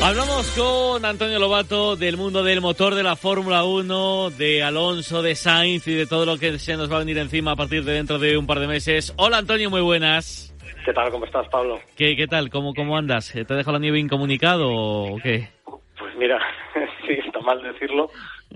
Hablamos con Antonio Lobato del mundo del motor de la Fórmula 1, de Alonso, de Sainz y de todo lo que se nos va a venir encima a partir de dentro de un par de meses. Hola Antonio, muy buenas. ¿Qué tal? ¿Cómo estás, Pablo? ¿Qué, qué tal? ¿Cómo, ¿Cómo andas? ¿Te ha dejado la nieve incomunicado o qué? Pues mira, sí, está mal decirlo,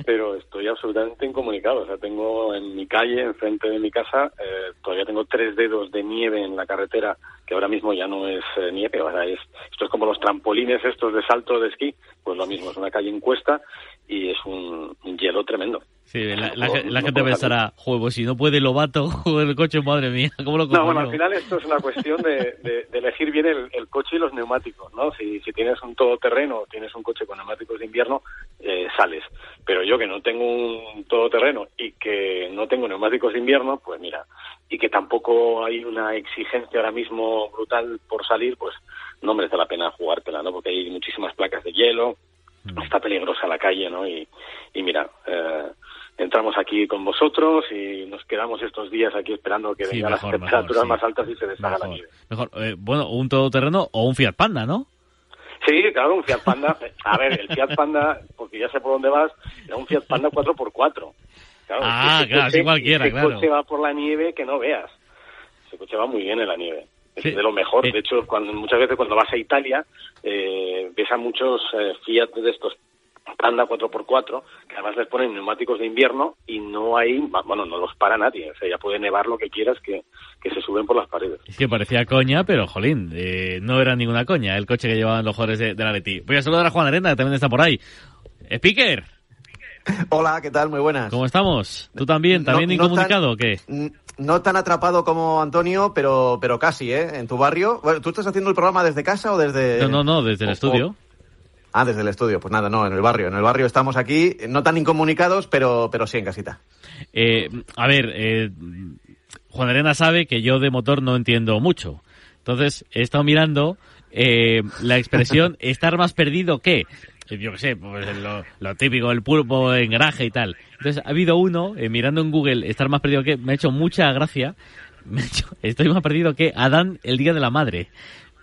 pero estoy absolutamente incomunicado. O sea, tengo en mi calle, enfrente de mi casa, eh, todavía tengo tres dedos de nieve en la carretera, que ahora mismo ya no es eh, nieve, ahora es, esto es como los trampolines estos de salto de esquí, pues lo mismo, es una calle en cuesta y es un, un hielo tremendo. Sí, la, la, la gente pensará, juego, si no puede Lobato jugar el coche, madre mía, ¿cómo lo No, bueno, al final esto es una cuestión de, de, de elegir bien el, el, coche y los neumáticos, ¿no? Si, si tienes un todoterreno, tienes un coche con neumáticos de invierno, eh, sales. Pero yo que no tengo un todoterreno y que no tengo neumáticos de invierno, pues mira, y que tampoco hay una exigencia ahora mismo brutal por salir, pues no merece la pena jugártela, ¿no? Porque hay muchísimas placas de hielo, mm. está peligrosa la calle, ¿no? Y, y mira, eh, entramos aquí con vosotros y nos quedamos estos días aquí esperando que Sí, vengan mejor, las temperaturas mejor, sí. más altas y se deshaga la nieve. mejor. Eh, bueno, un todoterreno o un Fiat Panda, ¿no? Sí, claro, un Fiat Panda. A ver, el Fiat Panda, porque ya sé por dónde vas, era un Fiat Panda 4x4. Claro, Ah, ese claro, coche- sí, cualquiera, ese claro. coche va por la nieve que no veas. Ese coche va muy bien en la nieve. Es Sí. de lo mejor. Eh. De hecho, cuando, muchas veces cuando vas a Italia, eh, ves a muchos eh, Fiat de estos Panda 4x4, que además les ponen neumáticos de invierno y no hay, bueno, no los para nadie. O sea, ya puede nevar lo que quieras que, que se suben por las paredes. Es que parecía coña, pero jolín, eh, no era ninguna coña el coche que llevaban los jugadores de, de la Leti. Voy a saludar a Juan Arena, que también está por ahí. Speaker, Hola, ¿qué tal? Muy buenas. ¿cómo estamos? ¿Tú también? ¿También No- no incomunicado tan- o qué? No tan atrapado como Antonio, pero, pero casi, ¿eh? En tu barrio. Bueno, ¿Tú estás haciendo el programa desde casa o desde...? No, no, no, desde el o- estudio. Ah, desde el estudio. Pues nada, no, en el barrio. En el barrio estamos aquí, no tan incomunicados, pero, pero sí en casita. Eh, a ver, eh, Juan Arena sabe que yo de motor no entiendo mucho. Entonces, he estado mirando eh, la expresión estar más perdido que, yo qué sé, pues lo, lo típico, el pulpo en garaje y tal. Entonces, ha habido uno, eh, mirando en Google, estar más perdido que, me ha hecho mucha gracia. Me ha hecho, estoy más perdido que Adán el día de la madre.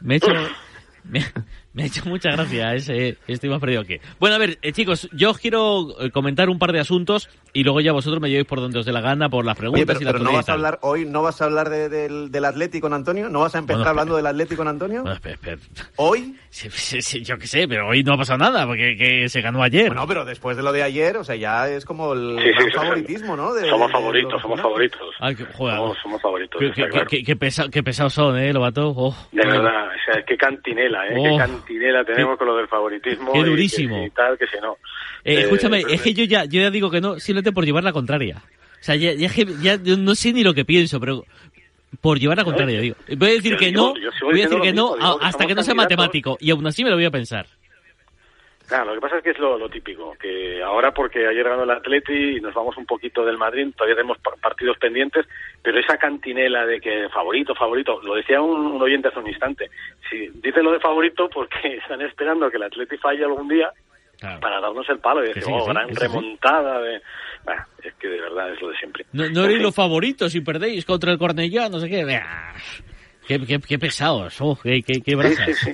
Me ha hecho, me, me ha hecho mucha gracia ese, estoy más perdido que. Bueno, a ver, eh, chicos, yo os quiero eh, comentar un par de asuntos y luego ya vosotros me llevéis por donde os dé la gana, por las preguntas Oye, pero, y la pero no vas a hablar, hoy no vas a hablar de- del, del Atlético con Antonio, no vas a empezar Bueno, hablando del Atlético con Antonio. Bueno, espera, espera. Hoy, Sí, sí, sí, yo qué sé, pero hoy no ha pasado nada, porque que se ganó ayer. bueno, pero después de lo de ayer, o sea, ya es como el favoritismo, ¿no? De- somos de favoritos, somos favoritos. Ay, qué- joder, Somos, somos favoritos. qué, qué- claro. qué- qué pesa- qué pesados son, ¿eh, Lobato? Oh. De verdad, o sea, qué cantinela, ¿eh? Oh. qué cantinela tenemos con lo del favoritismo. qué y durísimo. si tal, que si no. Eh, Eh, escúchame, es que yo ya, yo ya digo que no, simplemente por llevar la contraria. O sea, ya, ya, ya no sé ni lo que pienso, pero por llevar la contraria, digo. Voy a decir Yo que digo- no, voy a decir que lo no mismo, digo hasta que no sea matemático, y aún así me lo voy a pensar. Claro, lo que pasa es que es lo, lo típico, que ahora porque ayer ganó el Atleti y nos vamos un poquito del Madrid, todavía tenemos pa- partidos pendientes, pero esa cantinela de que favorito, favorito, lo decía un, un oyente hace un instante, si dicen lo de favorito porque están esperando que el Atleti falle algún día Claro. para darnos el palo y decir, sí, oh, sí, gran sí, sí. remontada de... Bah, es que de verdad es lo de siempre. No, no fin. los favoritos si perdéis contra el Cornellá, no sé qué. Qué, qué, qué pesados, oh, qué, qué, qué Sí, brasas. sí, sí.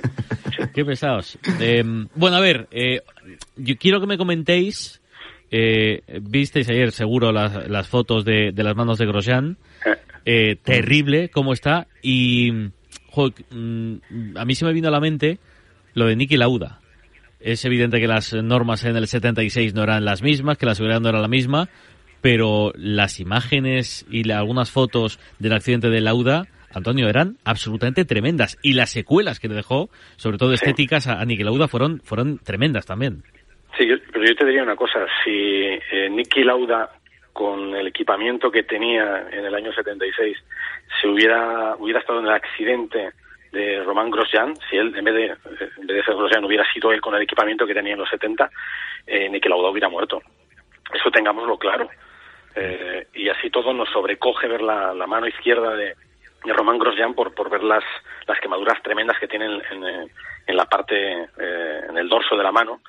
Qué pesados. Eh, bueno, a ver, eh, yo quiero que me comentéis. Eh, visteis ayer seguro las, las fotos de, de las manos de Grosjean. Eh, terrible cómo está. Y jo, mm, a mí se me vino a la mente lo de Niki Lauda. Es evidente que las normas en el 76 no eran las mismas, que la seguridad no era la misma, pero las imágenes y la- algunas fotos del accidente de Lauda, Antonio, eran absolutamente tremendas. Y las secuelas que le dejó, sobre todo estéticas, a, a Niki Lauda fueron, fueron tremendas también. Sí, yo- pero yo te diría una cosa, si eh, Nicky Lauda con el equipamiento que tenía en el año 76 se hubiera hubiera estado en el accidente de Román Grosjean, si él en vez de en vez de ser Grosjean hubiera sido él con el equipamiento que tenía en los 70, eh, Nicky Lauda hubiera muerto. Eso tengámoslo claro. Eh, y así todo nos sobrecoge ver la, la mano izquierda de, de Román Grosjean por, por ver las, las quemaduras tremendas que tiene en, en, eh, la parte, eh, en el dorso de la mano,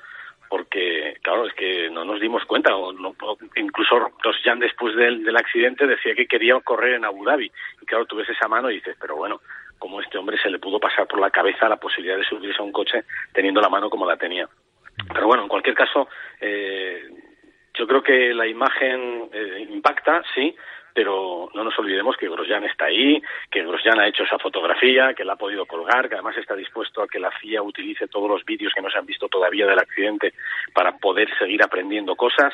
porque, claro, es que no nos dimos cuenta, o no, incluso Grosjean después del, del accidente decía que quería correr en Abu Dhabi, y claro, tú ves esa mano y dices, pero bueno, como este hombre se le pudo pasar por la cabeza la posibilidad de subirse a un coche teniendo la mano como la tenía. Pero bueno, en cualquier caso, eh, yo creo que la imagen eh, impacta, sí, pero no nos olvidemos que Grosjean está ahí, que Grosjean ha hecho esa fotografía, que la ha podido colgar, que además está dispuesto a que la FIA utilice todos los vídeos que no se han visto todavía del accidente para poder seguir aprendiendo cosas.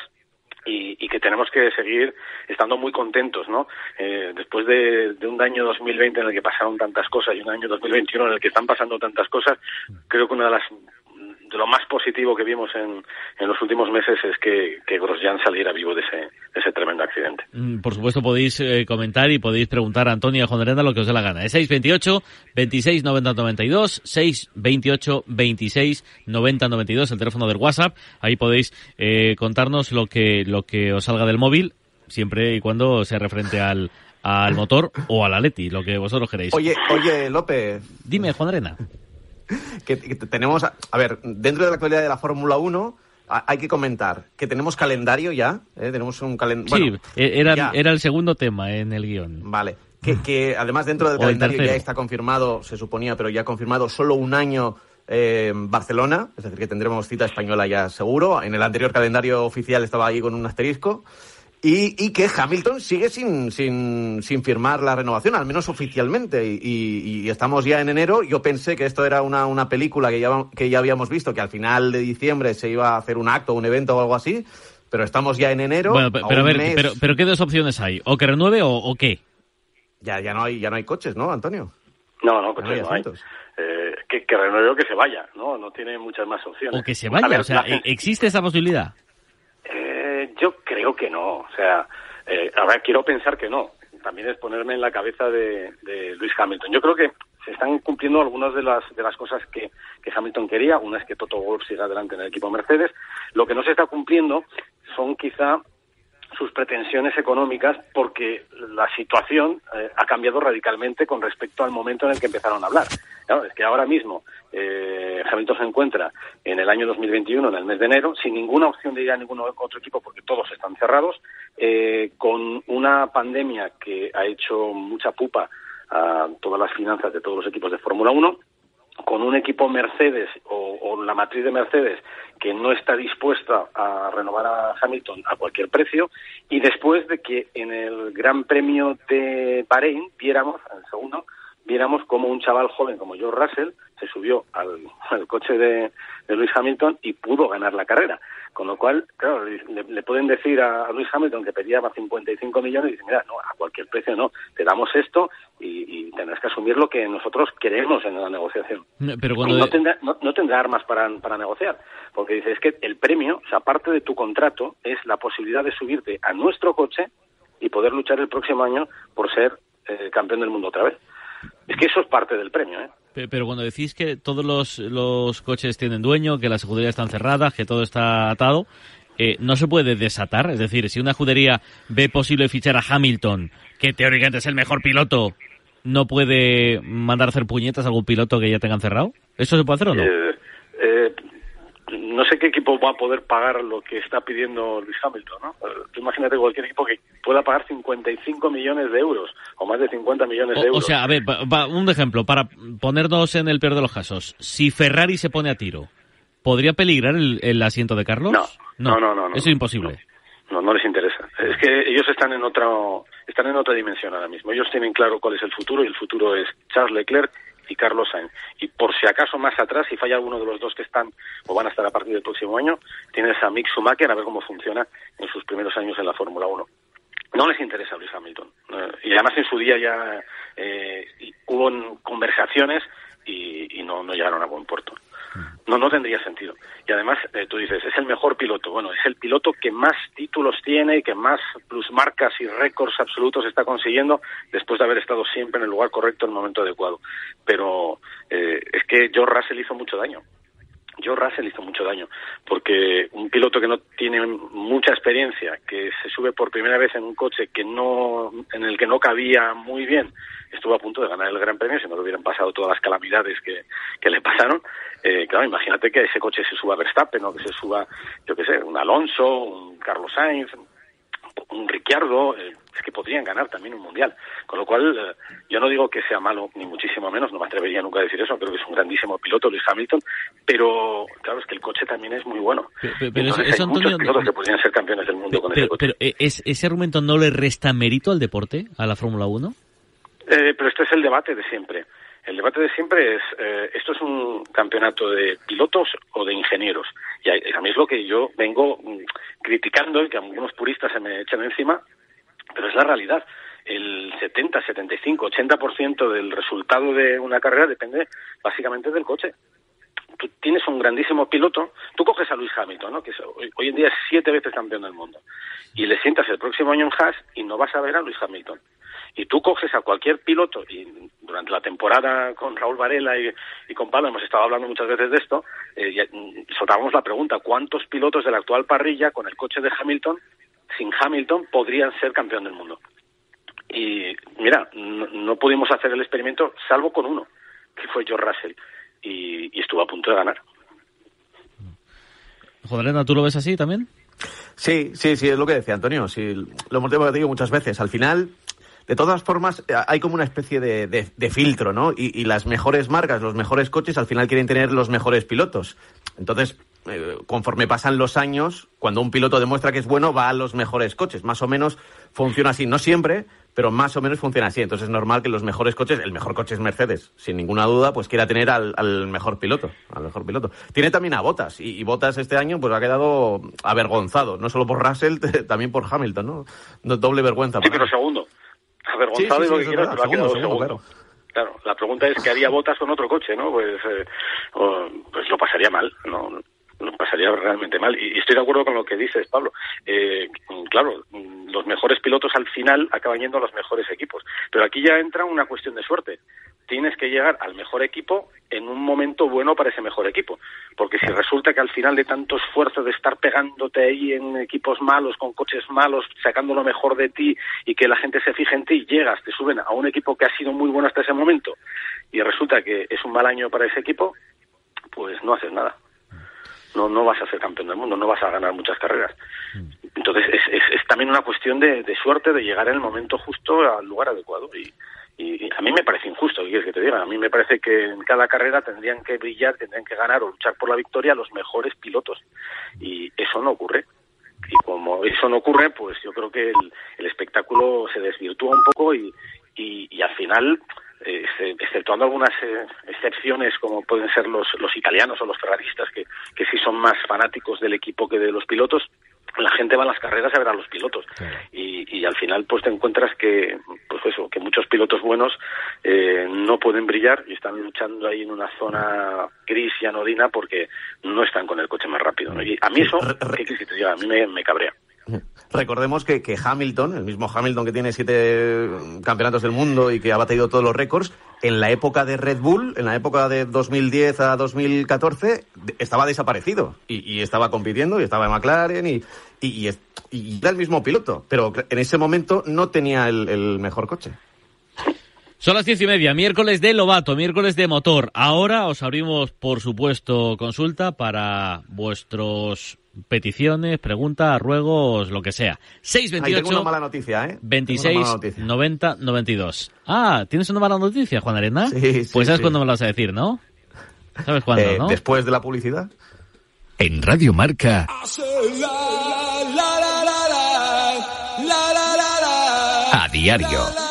Y, que tenemos que seguir estando muy contentos, ¿no? Eh, después de, de, un año 2020 en el que pasaron tantas cosas y un año 2021 en el que están pasando tantas cosas, creo que una de las lo más positivo que vimos en, en los últimos meses es que, que Grosjean saliera vivo de ese, ese tremendo accidente. Mm, por supuesto podéis eh, comentar y podéis preguntar a Antonio Jonderenda lo que os dé la gana. Es 628 26 90 92, 628 26 90 92, el teléfono del WhatsApp. Ahí podéis eh, contarnos lo que, lo que os salga del móvil, siempre y cuando sea referente al, al motor o al Aleti, lo que vosotros queréis. Oye, oye, López. Dime, Juan Arena. que, tenemos, a, ver, dentro de la actualidad de la Fórmula 1 hay que comentar que tenemos calendario ya, ¿eh? tenemos un calendario. Sí, e-, era, era el segundo tema en el guion. Vale. Que, que además dentro del calendario ya está confirmado, se suponía, pero ya confirmado solo un año eh, Barcelona, es decir, que tendremos cita española ya seguro. En el anterior calendario oficial estaba ahí con un asterisco. Y, que Hamilton sigue sin, sin, sin, firmar la renovación, al menos oficialmente. Y, estamos ya en enero. Yo pensé que esto era una, una película que ya, que ya habíamos visto, que al final de diciembre se iba a hacer un acto, un evento o algo así. Pero estamos ya en enero. Bueno, pero, a ver, pero, pero, ¿qué dos opciones hay? ¿O que renueve o, qué? Ya, ya, no hay, ya no hay coches, ¿no, Antonio? No, no, coches no hay. Eh, que, que renueve o que se vaya, ¿no? No tiene muchas más opciones. O que se vaya, o sea, ¿existe esa posibilidad? Yo creo que no. O sea, eh, ahora quiero pensar que no. También es ponerme en la cabeza de, de Luis Hamilton. Yo creo que se están cumpliendo algunas de las de las cosas que, que Hamilton quería. Una es que Toto Wolff siga adelante en el equipo Mercedes. Lo que no se está cumpliendo son quizá sus pretensiones económicas porque la situación eh, ha cambiado radicalmente con respecto al momento en el que empezaron a hablar. es que ahora mismo eh, Hamilton se encuentra en el año 2021, en el mes de enero, sin ninguna opción de ir a ningún otro equipo porque todos están cerrados, eh, con una pandemia que ha hecho mucha pupa a todas las finanzas de todos los equipos de Fórmula 1 con un equipo Mercedes o, la matriz de Mercedes que no está dispuesta a renovar a Hamilton a cualquier precio y después de que en el Gran Premio de Bahrein viéramos, en el segundo, viéramos como un chaval joven como George Russell se subió al, coche de, de Lewis Hamilton y pudo ganar la carrera. Con lo cual, claro, le, pueden decir a, Luis Hamilton que pedía 55 millones y dice, mira, no, a cualquier precio no, te damos esto y, tendrás que asumir lo que nosotros queremos en la negociación. Pero no, tendrá, no, tendrá armas para, para negociar, porque dice, es que el premio, o sea, parte de tu contrato es la posibilidad de subirte a nuestro coche y poder luchar el próximo año por ser eh, campeón del mundo otra vez. Es que eso es parte del premio, ¿eh? Pero cuando decís que todos los, los coches tienen dueño, que las escuderías están cerradas, que todo está atado, eh, ¿no se puede desatar? Es decir, si una escudería ve posible fichar a Hamilton, que teóricamente es el mejor piloto, ¿no puede mandar a hacer puñetas a algún piloto que ya tengan cerrado? ¿Eso se puede hacer o no? Eh, eh, no sé qué equipo va a poder pagar lo que está pidiendo Luis Hamilton, ¿no? Tú imagínate cualquier equipo que pueda pagar 55 millones de euros o más de 50 millones de euros. O sea, a ver, un ejemplo, para ponernos en el peor de los casos. Si Ferrari se pone a tiro, ¿podría peligrar el, asiento de Carlos? No, no, no, no. eso es imposible. No, no, les interesa. Es que ellos están en otra, están en otra dimensión ahora mismo. Ellos tienen claro cuál es el futuro y el futuro es Charles Leclerc y Carlos Sainz. Y por si acaso más atrás, si falla alguno de los dos que están o van a estar a partir del próximo año, tienes a Mick Schumacher a ver cómo funciona en sus primeros años en la Fórmula 1. No les interesa Luis Hamilton. y además en su día ya eh, hubo conversaciones y, y no, no llegaron a buen puerto. No, no tendría sentido. Y además, eh, tú dices, es el mejor piloto. Bueno, es el piloto que más títulos tiene y que más plusmarcas y récords absolutos está consiguiendo después de haber estado siempre en el lugar correcto en el momento adecuado. Pero eh, es que George Russell hizo mucho daño. George Russell hizo mucho daño, porque un piloto que no tiene mucha experiencia, que se sube por primera vez en un coche que no, en el que no cabía muy bien, estuvo a punto de ganar el Gran Premio si no le hubieran pasado todas las calamidades que, que le pasaron. Eh, claro, imagínate que ese coche se suba Verstappen o que se suba, yo qué sé, un Alonso, un Carlos Sainz, un Ricciardo, eh, es que podrían ganar también un mundial. Con lo cual, eh, yo no digo que sea malo, ni muchísimo menos, no me atrevería nunca a decir eso, creo que es un grandísimo piloto, Luis Hamilton, pero claro, es que el coche también es muy bueno. Pero, hay muchos pilotos que podrían ser campeones del mundo con ese coche. Pero, ¿ese argumento no le resta mérito al deporte, a la Fórmula 1? Eh, pero este es el debate de siempre. El debate de siempre es, eh, ¿esto es un campeonato de pilotos o de ingenieros? Y a, mí es lo que yo vengo mm, criticando y que algunos puristas se me echan encima, pero es la realidad. El 70, 75, 80% del resultado de una carrera depende básicamente del coche. Tú tienes un grandísimo piloto, tú coges a Luis Hamilton, ¿no? que hoy, hoy, en día es siete veces campeón del mundo, y le sientas el próximo año en Haas y no vas a ver a Luis Hamilton. Y tú coges a cualquier piloto, y durante la temporada con Raúl Varela y, con Pablo hemos estado hablando muchas veces de esto, eh, soltábamos la pregunta, ¿cuántos pilotos de la actual parrilla con el coche de Hamilton, sin Hamilton, podrían ser campeón del mundo? Y mira, no, pudimos hacer el experimento salvo con uno, que fue George Russell, y, estuvo a punto de ganar. Joderena, ¿tú lo ves así también? Sí, sí, sí, es lo que decía Antonio. Sí, lo hemos debatido muchas veces. Al final, de todas formas, eh, hay como una especie de, de, filtro, ¿no? Y, y, las mejores marcas, los mejores coches, al final quieren tener los mejores pilotos. Entonces, eh, conforme pasan los años, cuando un piloto demuestra que es bueno, va a los mejores coches. Más o menos funciona así. No siempre, pero más o menos funciona así. Entonces es normal que los mejores coches, el mejor coche es Mercedes, sin ninguna duda, pues quiera tener al, al mejor piloto, al mejor piloto. Tiene también a Botas, y, y, Botas este año pues ha quedado avergonzado, no solo por Russell, también por Hamilton, ¿no? Doble vergüenza. Sí, pero segundo avergonzado y lo que quieras, pero ha quedado segundo. Claro. la pregunta es que haría botas con otro coche, ¿no? Pues, eh, pues lo pasaría mal, ¿no? Pasaría realmente mal. Y, estoy de acuerdo con lo que dices, Pablo. Eh, claro, los mejores pilotos al final acaban yendo a los mejores equipos. Pero aquí ya entra una cuestión de suerte tienes que llegar al mejor equipo en un momento bueno para ese mejor equipo. Porque si resulta que al final de tanto esfuerzo de estar pegándote ahí en equipos malos, con coches malos, sacando lo mejor de ti y que la gente se fije en ti, llegas, te suben a un equipo que ha sido muy bueno hasta ese momento y resulta que es un mal año para ese equipo, pues no haces nada. No, no vas a ser campeón del mundo, no vas a ganar muchas carreras. Entonces es, es, es también una cuestión de, de suerte, de llegar en el momento justo al lugar adecuado. Y, y, a mí me parece injusto, ¿qué quieres que te diga? A mí me parece que en cada carrera tendrían que brillar, tendrían que ganar o luchar por la victoria los mejores pilotos. Y eso no ocurre. Y como eso no ocurre, pues yo creo que el, espectáculo se desvirtúa un poco y, y, al final, eh, exceptuando algunas eh, excepciones como pueden ser los, los italianos o los ferraristas, que, que sí son más fanáticos del equipo que de los pilotos, la gente va a las carreras a ver a los pilotos. Y, y, al final pues te encuentras que pues eso que muchos pilotos buenos eh, no pueden brillar y están luchando ahí en una zona gris y anodina porque no están con el coche más rápido y a mí eso ¿qué a mí me, me cabrea Recordemos que, que, Hamilton, el mismo Hamilton que tiene siete campeonatos del mundo y que ha batido todos los récords, en la época de Red Bull, en la época de 2010 a 2014, estaba desaparecido y, estaba compitiendo y estaba en McLaren y, y, era el mismo piloto, pero en ese momento no tenía el, el mejor coche. Son las diez y media, miércoles de Lobato, miércoles de motor. Ahora os abrimos, por supuesto, consulta para vuestros peticiones, preguntas, ruegos, lo que sea. 628 tengo una mala noticia, ¿eh? 26 90 92. Ah, ¿tienes una mala noticia, Juan Arena? Sí, sí Pues sabes cuándo me la vas a decir, ¿no? ¿Sabes cuándo, eh, no? Después de la publicidad. En Radio Marca. A diario.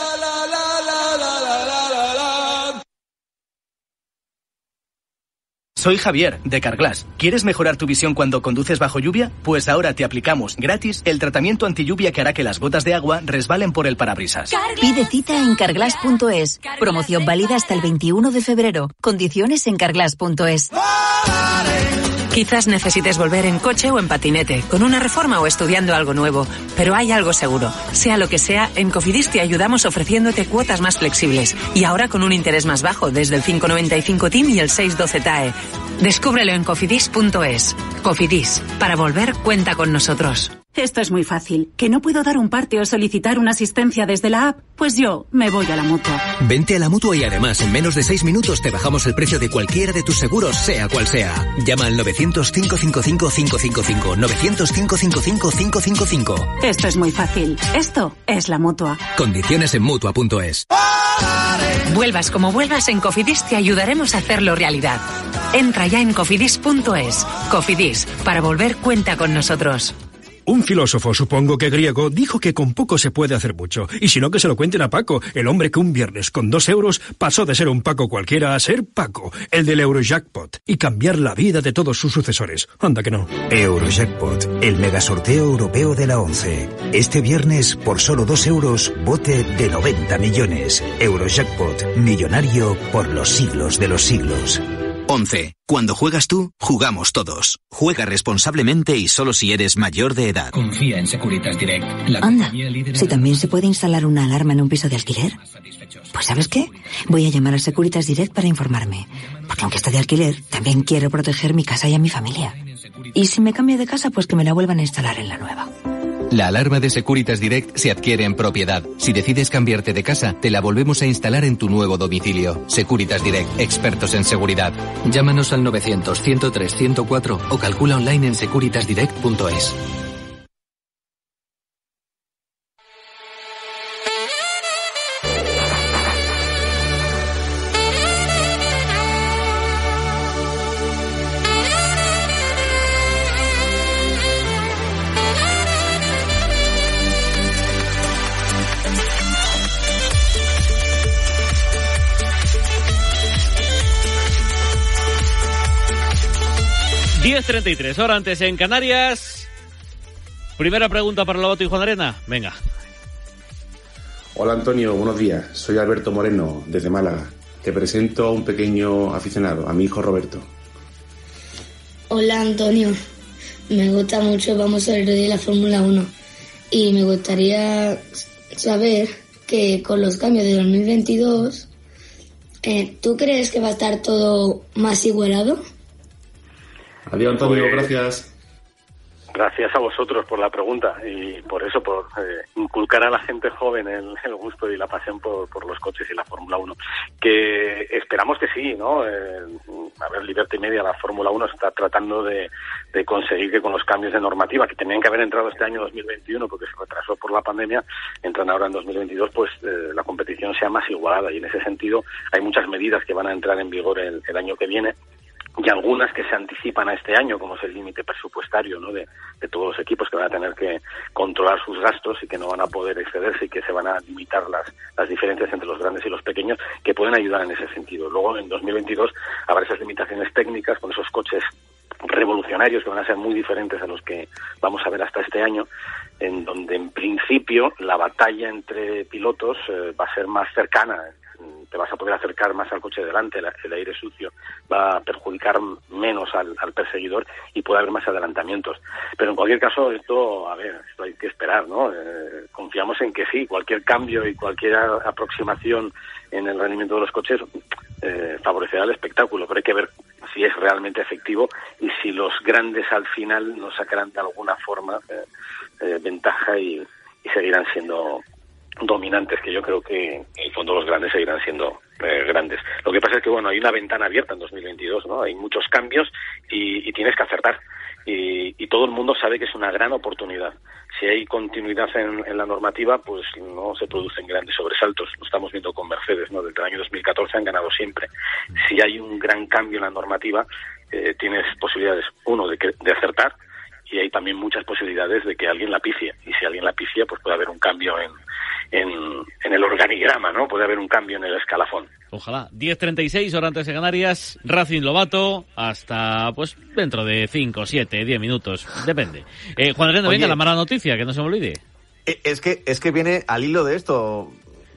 Soy Javier, de Carglass. ¿Quieres mejorar tu visión cuando conduces bajo lluvia? Pues ahora te aplicamos gratis el tratamiento anti lluvia que hará que las gotas de agua resbalen por el parabrisas. Pide cita en carglass.es. Promoción válida hasta el 21 de febrero. Condiciones en carglass.es. Quizás necesites volver en coche o en patinete, con una reforma o estudiando algo nuevo, pero hay algo seguro. Sea lo que sea, en Cofidis te ayudamos ofreciéndote cuotas más flexibles y ahora con un interés más bajo desde el 595 TIM y el 612 TAE. Descúbrelo en cofidis.es. Cofidis, para volver cuenta con nosotros. Esto es muy fácil. ¿Que no puedo dar un parte o solicitar una asistencia desde la app? Pues yo me voy a la mutua. Vente a la mutua y además en menos de seis minutos te bajamos el precio de cualquiera de tus seguros, sea cual sea. Llama al 900-555-555. 900-555-555. Esto es muy fácil. Esto es la mutua. Condiciones en mutua.es. Vuelvas como vuelvas, en Cofidis te ayudaremos a hacerlo realidad. Entra ya en cofidis.es. Cofidis, para volver cuenta con nosotros. Un filósofo, supongo que griego, dijo que con poco se puede hacer mucho. Y si no, que se lo cuenten a Paco, el hombre que un viernes con dos euros pasó de ser un Paco cualquiera a ser Paco, el del Eurojackpot, y cambiar la vida de todos sus sucesores. Anda que no. Eurojackpot, el megasorteo europeo de la ONCE. Este viernes, por solo dos euros, bote de 90 millones. Eurojackpot, millonario por los siglos de los siglos. 11. Cuando juegas tú, jugamos todos. Juega responsablemente y solo si eres mayor de edad. Confía en Securitas Direct. Anda, si también se puede instalar una alarma en un piso de alquiler. Pues ¿sabes qué? Voy a llamar a Securitas Direct para informarme. Porque aunque esté de alquiler, también quiero proteger mi casa y a mi familia. Y si me cambio de casa, pues que me la vuelvan a instalar en la nueva. La alarma de Securitas Direct se adquiere en propiedad. Si decides cambiarte de casa, te la volvemos a instalar en tu nuevo domicilio. Securitas Direct, expertos en seguridad. Llámanos al 900 103 104 o calcula online en securitasdirect.es. 10.33, hora antes en Canarias. Primera pregunta para Lobato y Juan Arena. Venga. Hola Antonio, buenos días. Soy Alberto Moreno, desde Málaga. Te presento a un pequeño aficionado, a mi hijo Roberto. Hola Antonio, me gusta mucho Vamos a ver de la Fórmula 1 y me gustaría saber que con los cambios de 2022, eh, ¿tú crees que va a estar todo más igualado? Adiós, Antonio, pues, gracias. Gracias a vosotros por la pregunta y por eso, por eh, inculcar a la gente joven el, gusto y la pasión por, los coches y la Fórmula 1. Que esperamos que sí, ¿no? Eh, a ver, Liberty Media, la Fórmula 1 está tratando de, conseguir que con los cambios de normativa que tenían que haber entrado este año 2021 porque se retrasó por la pandemia, entran ahora en 2022, pues eh, la competición sea más igualada y en ese sentido hay muchas medidas que van a entrar en vigor el año que viene y algunas que se anticipan a este año, como es el límite presupuestario ¿no? de, todos los equipos que van a tener que controlar sus gastos y que no van a poder excederse y que se van a limitar las, las diferencias entre los grandes y los pequeños, que pueden ayudar en ese sentido. Luego, en 2022, habrá esas limitaciones técnicas con esos coches revolucionarios que van a ser muy diferentes a los que vamos a ver hasta este año, en donde en principio la batalla entre pilotos eh, va a ser más cercana te vas a poder acercar más al coche de delante, el, aire sucio va a perjudicar menos al, perseguidor y puede haber más adelantamientos. Pero en cualquier caso, esto, a ver, esto hay que esperar, ¿no? Eh, confiamos en que sí, cualquier cambio y cualquier aproximación en el rendimiento de los coches eh, favorecerá el espectáculo, pero hay que ver si es realmente efectivo y si los grandes al final nos sacarán de alguna forma eh, ventaja y seguirán siendo dominantes que yo creo que en el fondo los grandes seguirán siendo eh, grandes. Lo que pasa es que bueno, hay una ventana abierta en 2022, ¿no? Hay muchos cambios y, tienes que acertar. Y, todo el mundo sabe que es una gran oportunidad. Si hay continuidad en, la normativa, pues no se producen grandes sobresaltos. Lo estamos viendo con Mercedes, ¿no? Desde el año 2014 han ganado siempre. Si hay un gran cambio en la normativa, eh, tienes posibilidades, uno, de, que, de acertar, y hay también muchas posibilidades de que alguien la picie. Y si alguien la picia, pues puede haber un cambio en, en, el organigrama, ¿no? Puede haber un cambio en el escalafón. Ojalá. 10.36, horas antes de Canarias, Racing Lobato, hasta pues dentro de 5, 7, 10 minutos, depende. Eh, Juan Arena, venga, la mala noticia, que no se me olvide. Eh, es que, es que viene al hilo de esto,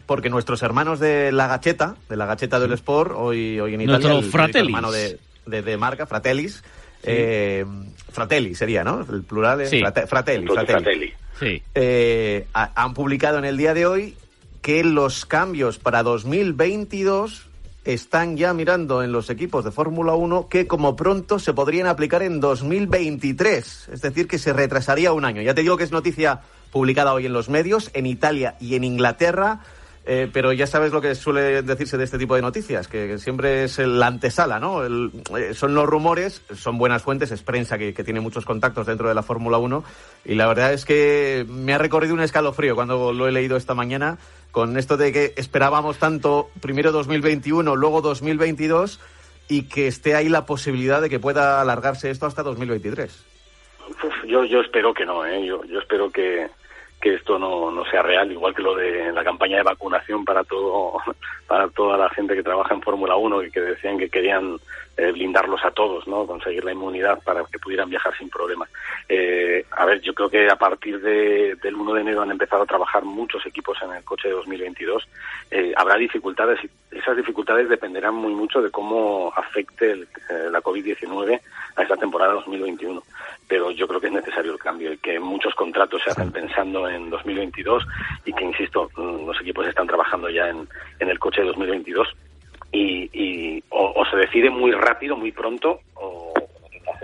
porque nuestros hermanos de la Gacheta, de la Gacheta del Sport, hoy, hoy en Italia, Nuestro el, hermano de, de, marca, Fratellis, eh, Fratelli sería, ¿no? El plural es Fratelli. Fratelli. Eh, han publicado en el día de hoy que los cambios para 2022 están ya mirando en los equipos de Fórmula 1 que como pronto se podrían aplicar en 2023, es decir, que se retrasaría un año. Ya te digo que es noticia publicada hoy en los medios, en Italia y en Inglaterra. Eh, pero ya sabes lo que suele decirse de este tipo de noticias, que, siempre es la antesala, ¿no? Eh, son los rumores, son buenas fuentes, es prensa que, tiene muchos contactos dentro de la Fórmula 1 y la verdad es que me ha recorrido un escalofrío cuando lo he leído esta mañana con esto de que esperábamos tanto primero 2021, luego 2022 y que esté ahí la posibilidad de que pueda alargarse esto hasta 2023. yo, yo espero que no, ¿eh? yo espero que, que esto no, no sea real, igual que lo de la campaña de vacunación para todo para toda la gente que trabaja en Fórmula 1 y que decían que querían eh, blindarlos a todos, ¿no? Conseguir la inmunidad para que pudieran viajar sin problemas. Eh, a ver, yo creo que a partir de, del 1 de enero han empezado a trabajar muchos equipos en el coche de 2022. Eh, habrá dificultades y esas dificultades dependerán muy mucho de cómo afecte el, la COVID-19 a esta temporada 2021 pero yo creo que es necesario el cambio y que muchos contratos se hacen pensando en 2022 y que, insisto, mm, los equipos están trabajando ya en, en el coche de 2022 y, y o, se decide muy rápido, muy pronto, o,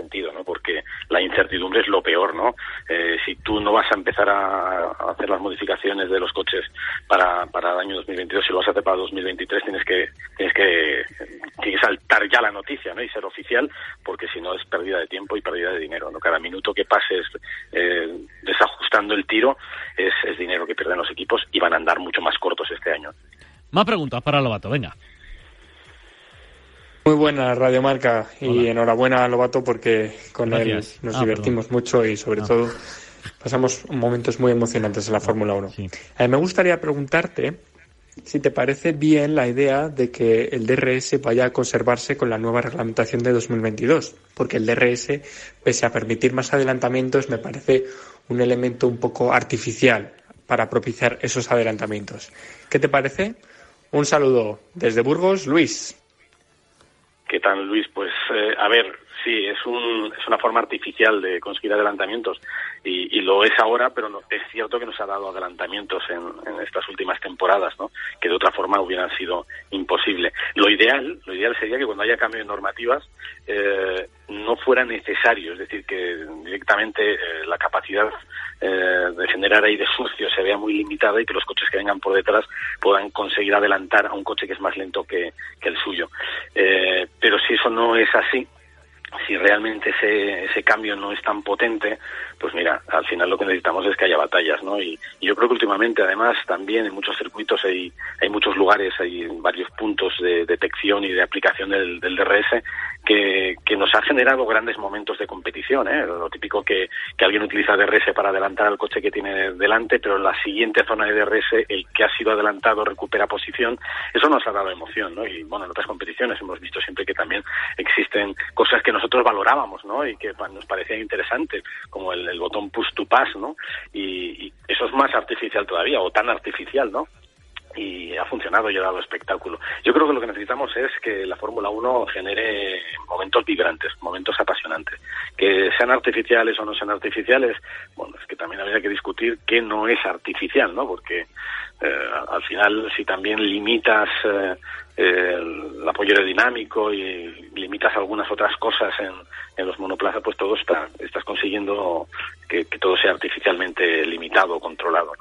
sentido, ¿no? Porque la incertidumbre es lo peor, ¿no? Eh, si tú no vas a empezar a, hacer las modificaciones de los coches para, para el año 2022, si lo vas a hacer para 2023, tienes que tienes que, que saltar ya la noticia, ¿no? Y ser oficial, porque si no es pérdida de tiempo y pérdida de dinero, ¿no? Cada minuto que pases eh, desajustando el tiro es, es dinero que pierden los equipos y van a andar mucho más cortos este año. Más preguntas para Lobato, venga. Muy buena Radio Marca y enhorabuena a Lobato porque con él nos ah, divertimos mucho y sobre ah. todo pasamos momentos muy emocionantes en la Fórmula 1. A mí me gustaría preguntarte si te parece bien la idea de que el DRS vaya a conservarse con la nueva reglamentación de 2022, porque el DRS, pese a permitir más adelantamientos, me parece un elemento un poco artificial para propiciar esos adelantamientos. ¿Qué te parece? Un saludo desde Burgos, Luis. ¿Qué tal, Luis? Pues, eh, a ver, sí, es, un, es una forma artificial de conseguir adelantamientos y, lo es ahora, pero no, es cierto que nos ha dado adelantamientos en, estas últimas temporadas, ¿no? Que de otra forma hubieran sido imposible. Lo ideal, lo ideal sería que cuando haya cambios de normativas eh, no fuera necesario, es decir, que directamente eh, la capacidad eh, de generar aire sucio se vea muy limitada y que los coches que vengan por detrás puedan conseguir adelantar a un coche que es más lento que, el suyo. Eh, pero si eso no es así, si realmente ese, ese cambio no es tan potente, pues mira, al final lo que necesitamos es que haya batallas, ¿no? Y, yo creo que últimamente, además, también en muchos circuitos hay, hay muchos lugares, hay varios puntos de detección y de aplicación del, del DRS que, que, nos ha generado grandes momentos de competición, ¿eh? Lo típico que, que alguien utiliza DRS para adelantar al coche que tiene delante, pero en la siguiente zona de DRS el que ha sido adelantado recupera posición, eso nos ha dado emoción, ¿no? Y bueno, en otras competiciones hemos visto siempre que también cosas que nosotros valorábamos, ¿no? Y que nos parecían interesantes, como el, botón push to pass, ¿no? Y, y eso es más artificial todavía, o tan artificial, ¿no? y ha funcionado y ha dado espectáculo. Yo creo que lo que necesitamos es que la Fórmula 1 genere momentos vibrantes, momentos apasionantes. Que sean artificiales o no sean artificiales, bueno, es que también habría que discutir qué no es artificial, ¿no? Porque eh, al final, si también limitas eh, el apoyo aerodinámico y limitas algunas otras cosas en, en los monoplazas, pues todo está, estás consiguiendo que, todo sea artificialmente limitado, controlado.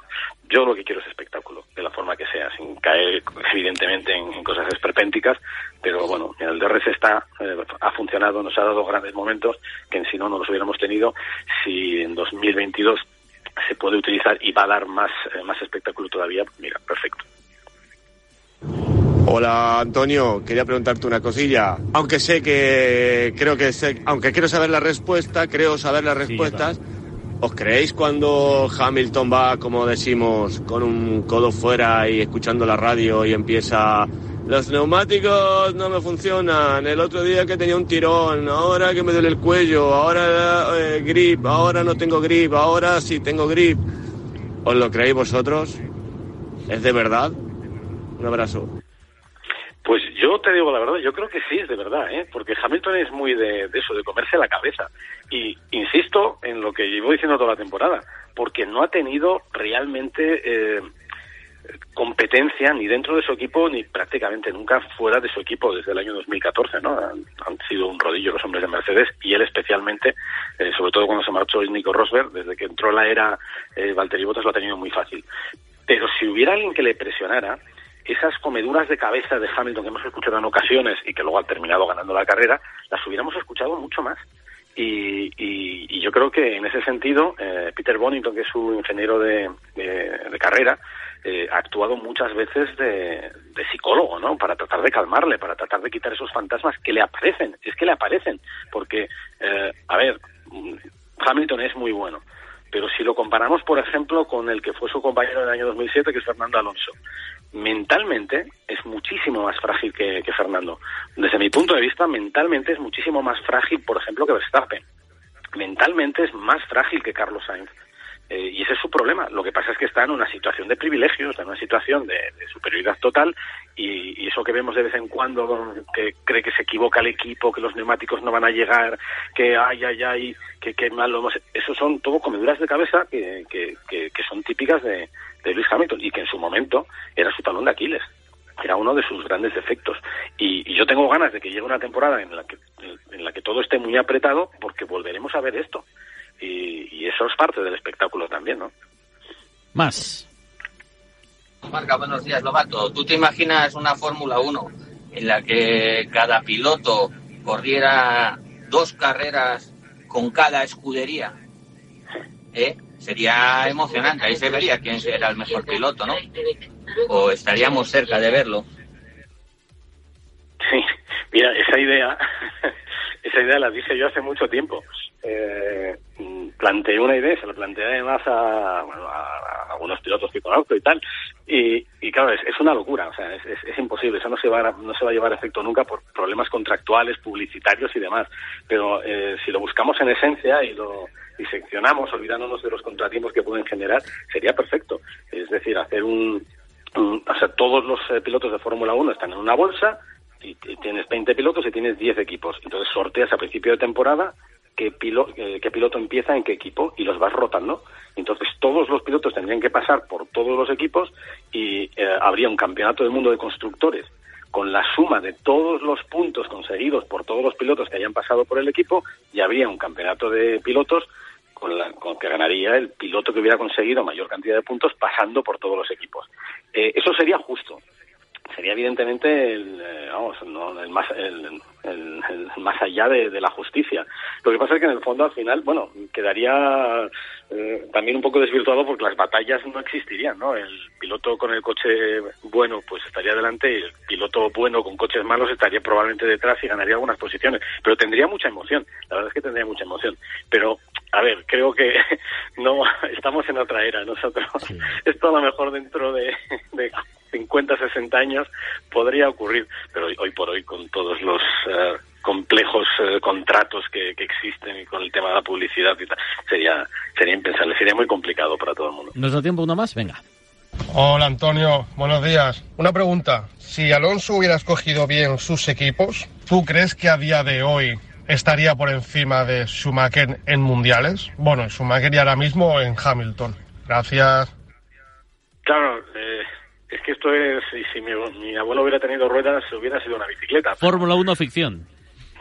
Yo lo que quiero es espectáculo, de la forma que sea, sin caer evidentemente en, cosas esperpénticas, pero bueno, el DRS está, eh, ha funcionado, nos ha dado grandes momentos que en si no, no los hubiéramos tenido. Si en 2022 se puede utilizar y va a dar más, eh, más espectáculo todavía, mira, perfecto. Hola Antonio, quería preguntarte una cosilla. Aunque sé que creo que sé, aunque quiero saber la respuesta, creo saber las respuestas. ¿Os creéis cuando Hamilton va, como decimos, con un codo fuera y escuchando la radio y empieza los neumáticos no me funcionan, el otro día que tenía un tirón, ahora que me duele el cuello, ahora eh, grip, ahora no tengo grip, ahora sí tengo grip. ¿Os lo creéis vosotros? ¿Es de verdad? Un abrazo. Pues yo te digo la verdad, yo creo que sí es de verdad, ¿eh? porque Hamilton es muy de, eso, de comerse la cabeza. Y insisto en lo que llevo diciendo toda la temporada, porque no ha tenido realmente eh, competencia ni dentro de su equipo ni prácticamente nunca fuera de su equipo desde el año 2014, ¿no? Han, sido un rodillo los hombres de Mercedes y él especialmente, eh, sobre todo cuando se marchó Nico Rosberg, desde que entró la era eh, Valtteri Bottas lo ha tenido muy fácil. Pero si hubiera alguien que le presionara, esas comeduras de cabeza de Hamilton que hemos escuchado en ocasiones y que luego ha terminado ganando la carrera, las hubiéramos escuchado mucho más. Y, y, yo creo que en ese sentido, eh, Peter Bonington, que es su ingeniero de, de, carrera, eh, ha actuado muchas veces de, de, psicólogo, ¿no? Para tratar de calmarle, para tratar de quitar esos fantasmas que le aparecen. Es que le aparecen, porque, eh, a ver, Hamilton es muy bueno, pero si lo comparamos, por ejemplo, con el que fue su compañero en el año 2007, que es Fernando Alonso, mentalmente es muchísimo más frágil que, Fernando. Desde mi punto de vista, mentalmente es muchísimo más frágil, por ejemplo, que Verstappen. Mentalmente es más frágil que Carlos Sainz. Eh, y ese es su problema. Lo que pasa es que está en una situación de privilegio, está en una situación de, superioridad total y, eso que vemos de vez en cuando, que cree que se equivoca el equipo, que los neumáticos no van a llegar, que ay, ay, ay, que, que mal. Eso son todo comeduras de cabeza que, que, que son típicas de, de Luis Hamilton y que en su momento era su talón de Aquiles. Era uno de sus grandes defectos. Y, yo tengo ganas de que llegue una temporada en la que, en la que todo esté muy apretado porque volveremos a ver esto. Y, eso es parte del espectáculo también, ¿no? Más. Marca, buenos días, Lobato. ¿Tú te imaginas una Fórmula 1 en la que cada piloto corriera dos carreras con cada escudería? ¿Eh? Sería emocionante, ahí se vería quién era el mejor piloto, ¿no? O estaríamos cerca de verlo. Sí, mira, esa idea, esa idea la dije yo hace mucho tiempo. Eh, planteé una idea, se lo planteé además a, bueno, a, algunos pilotos que conozco y tal, y, y claro, es, una locura, o sea, es, es, imposible, eso no se, va a, no se va a llevar a efecto nunca por problemas contractuales, publicitarios y demás, pero eh, si lo buscamos en esencia y lo diseccionamos, olvidándonos de los contratiempos que pueden generar, sería perfecto. Es decir, hacer un, hacer todos los eh, pilotos de Fórmula 1 están en una bolsa y, tienes 20 pilotos y tienes 10 equipos. Entonces sorteas a principio de temporada qué, eh, qué piloto empieza en qué equipo y los vas rotando. Entonces todos los pilotos tendrían que pasar por todos los equipos y eh, habría un campeonato del mundo de constructores con la suma de todos los puntos conseguidos por todos los pilotos que hayan pasado por el equipo y habría un campeonato de pilotos con, la, con que ganaría el piloto que hubiera conseguido mayor cantidad de puntos pasando por todos los equipos. Eh, eso sería justo. Sería evidentemente el, eh, vamos, el más, el, más allá de, la justicia. Lo que pasa es que en el fondo al final, bueno, quedaría eh, también un poco desvirtuado porque las batallas no existirían, ¿no? El piloto con el coche bueno pues estaría delante y el piloto bueno con coches malos estaría probablemente detrás y ganaría algunas posiciones, pero tendría mucha emoción, la verdad es que tendría mucha emoción, pero a ver, creo que no estamos en otra era nosotros. Esto a lo mejor dentro de, de 50, 60 años podría ocurrir, pero hoy, por hoy con todos los eh, complejos eh, contratos que, existen y con el tema de la publicidad y tal, sería, sería impensable, sería muy complicado para todo el mundo. ¿Nos da tiempo uno más? Venga. Hola Antonio, buenos días. Una pregunta, si Alonso hubiera escogido bien sus equipos, ¿tú crees que a día de hoy estaría por encima de Schumacher en mundiales? Bueno, Schumacher y ahora mismo en Hamilton. Gracias. Claro, eh, es que esto es, si mi, abuelo hubiera tenido ruedas, hubiera sido una bicicleta. Fórmula 1 ficción.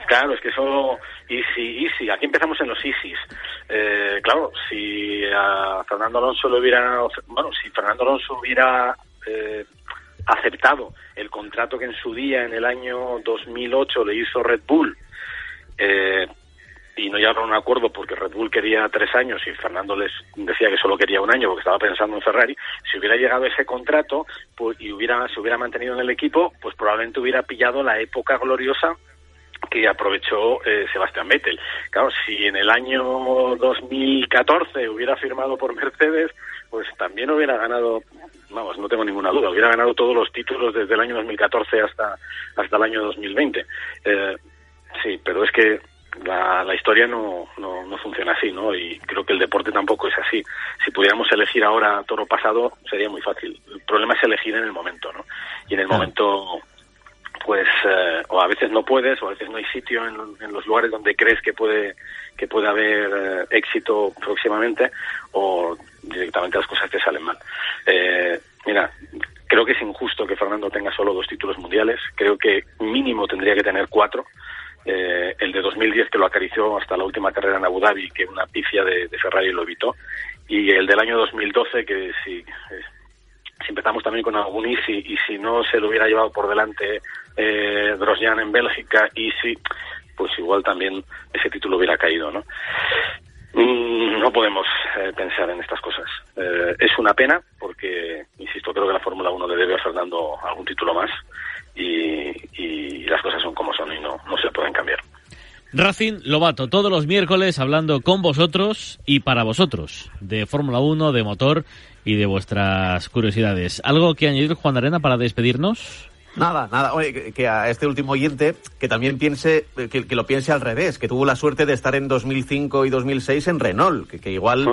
Claro, es que eso, easy, easy, aquí empezamos en los easys. Eh, claro, si a Fernando Alonso le hubiera, bueno, si Fernando Alonso hubiera eh, aceptado el contrato que en su día, en el año 2008, le hizo Red Bull, eh, y no llegaron a un acuerdo porque Red Bull quería tres años y Fernando les decía que solo quería un año porque estaba pensando en Ferrari, si hubiera llegado ese contrato pues, y hubiera, se hubiera mantenido en el equipo, pues probablemente hubiera pillado la época gloriosa que aprovechó eh, Sebastián Vettel. Claro, si en el año 2014 hubiera firmado por Mercedes, pues también hubiera ganado, vamos, no tengo ninguna duda, hubiera ganado todos los títulos desde el año 2014 hasta, hasta el año 2020. Eh, sí, pero es que la, la historia no, no, no, funciona así, ¿no? Y creo que el deporte tampoco es así. Si pudiéramos elegir ahora toro pasado, sería muy fácil. El problema es elegir en el momento, ¿no? Y en el momento, pues, eh, o a veces no puedes, o a veces no hay sitio en, en los lugares donde crees que puede, que puede haber eh, éxito próximamente, o directamente las cosas te salen mal. Eh, mira, creo que es injusto que Fernando tenga solo dos títulos mundiales. Creo que mínimo tendría que tener cuatro. Eh, el de 2010 que lo acarició hasta la última carrera en Abu Dhabi, que una pifia de, Ferrari lo evitó, y el del año 2012 que si, eh, si empezamos también con algún y y si no se lo hubiera llevado por delante eh, Grosjean en Bélgica y si pues igual también ese título hubiera caído, ¿no? Mm, no podemos eh, pensar en estas cosas. Eh, es una pena porque, insisto, creo que la Fórmula 1 le debe a Fernando algún título más y, las cosas son como son y no, no se pueden cambiar. Racing Lobato, todos los miércoles hablando con vosotros y para vosotros de Fórmula 1, de motor y de vuestras curiosidades. ¿Algo que añadir, Juan Arena, para despedirnos? Nada, nada. Oye, que, a este último oyente que también piense, que, lo piense al revés, que tuvo la suerte de estar en 2005 y 2006 en Renault, que, que igual